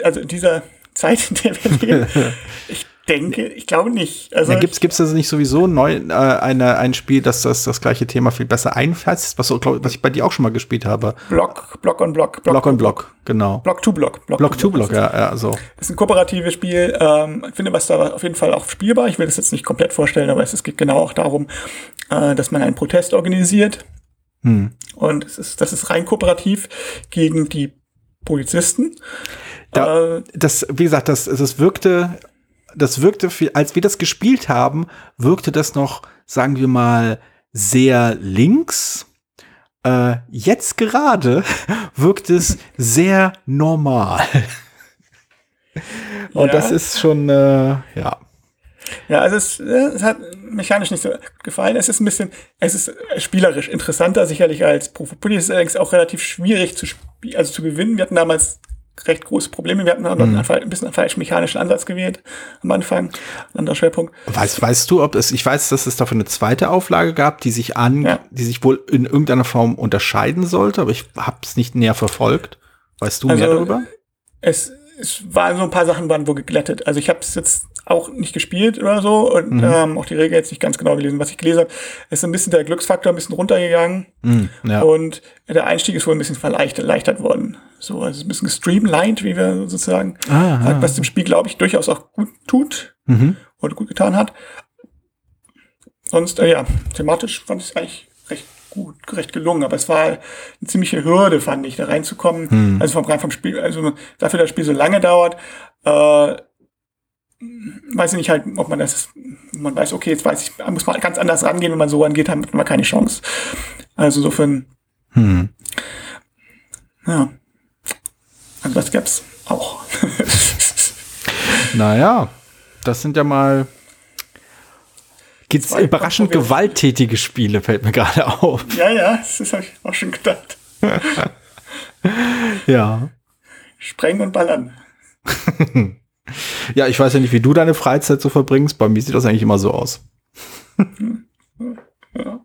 also in dieser Zeit, in der wir leben? [laughs] ich denke, ich glaube nicht. Also ja, gibt es also nicht sowieso neu äh, eine, ein Spiel, das das, das gleiche Thema viel besser einfasst, was, so, glaub, was ich bei dir auch schon mal gespielt habe? Block, Block on Block. Block, Block on Block, genau. Block to Block. Block, Block to Block, Block, ja, ja, so. Das ist ein kooperatives Spiel. Ähm, ich finde, was da auf jeden Fall auch spielbar. Ich will das jetzt nicht komplett vorstellen, aber es, es geht genau auch darum, äh, dass man einen Protest organisiert. Hm. Und es ist, das ist rein kooperativ gegen die Polizisten. Da, äh, das, wie gesagt, das, das wirkte das wirkte, als wir das gespielt haben, wirkte das noch, sagen wir mal, sehr links. Äh, jetzt gerade [laughs] wirkt es sehr normal. Und ja. das ist schon, äh, ja. Ja, also es, es, hat mechanisch nicht so gefallen. Es ist ein bisschen, es ist spielerisch interessanter sicherlich als Profopoli. Es ist allerdings auch relativ schwierig zu spielen, also zu gewinnen. Wir hatten damals recht große Probleme. Wir hatten mhm. ein bisschen einen falschen mechanischen Ansatz gewählt am Anfang, ein anderer Schwerpunkt. Weißt, weißt du, ob es, ich weiß, dass es dafür eine zweite Auflage gab, die sich an, ja. die sich wohl in irgendeiner Form unterscheiden sollte, aber ich habe es nicht näher verfolgt. Weißt du also, mehr darüber? Es, es waren so ein paar Sachen waren wohl geglättet. Also ich habe es jetzt auch nicht gespielt oder so und mhm. ähm, auch die Regel jetzt nicht ganz genau gelesen. Was ich gelesen habe, ist ein bisschen der Glücksfaktor ein bisschen runtergegangen mhm, ja. und der Einstieg ist wohl ein bisschen erleichtert worden. So, also ein bisschen streamlined, wie wir sozusagen, ah, ah. was dem Spiel, glaube ich, durchaus auch gut tut mhm. oder gut getan hat. Sonst, äh, ja, thematisch fand ich es eigentlich recht gut, recht gelungen, aber es war eine ziemliche Hürde, fand ich, da reinzukommen. Mhm. Also vom rein vom Spiel, also dafür, dass das Spiel so lange dauert, äh, weiß ich nicht halt, ob man das, man weiß, okay, jetzt weiß ich, muss man ganz anders rangehen, wenn man so rangeht, hat man keine Chance. Also insofern, hm. ja, also das gäb's auch. [laughs] naja, das sind ja mal gibt's überraschend gewalttätige Spiele, fällt mir gerade auf. Ja, ja, das habe ich auch schon gedacht. [laughs] ja. Sprengen und ballern. [laughs] Ja, ich weiß ja nicht, wie du deine Freizeit so verbringst. Bei mir sieht das eigentlich immer so aus. [laughs] ja.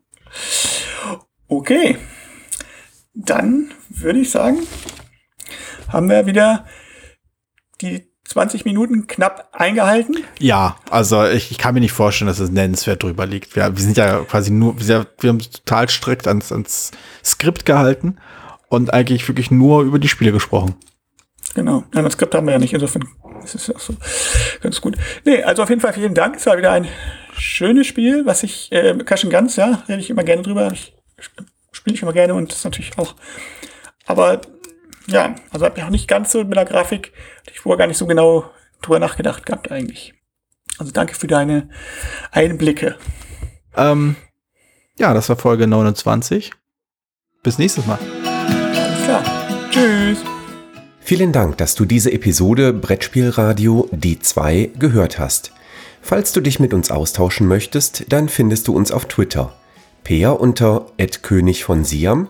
Okay. Dann würde ich sagen, haben wir wieder die 20 Minuten knapp eingehalten. Ja, also ich, ich kann mir nicht vorstellen, dass es nennenswert drüber liegt. Wir, wir sind ja quasi nur, wir, wir haben total strikt ans, ans Skript gehalten und eigentlich wirklich nur über die Spiele gesprochen. Genau. Ja, das Skript haben wir ja nicht, insofern ist es ja so ganz gut. Nee, also auf jeden Fall vielen Dank. Es war wieder ein schönes Spiel, was ich, äh, Cash Guns, ja, rede ich immer gerne drüber. Ich, Spiele ich immer gerne und das ist natürlich auch. Aber ja, also habe ich auch nicht ganz so mit der Grafik, ich vorher gar nicht so genau drüber nachgedacht gehabt eigentlich. Also danke für deine Einblicke. Ähm, ja, das war Folge 29. Bis nächstes Mal. Alles klar. Tschüss. Vielen Dank, dass du diese Episode Brettspielradio Die 2 gehört hast. Falls du dich mit uns austauschen möchtest, dann findest du uns auf Twitter. Peer unter König von Siam,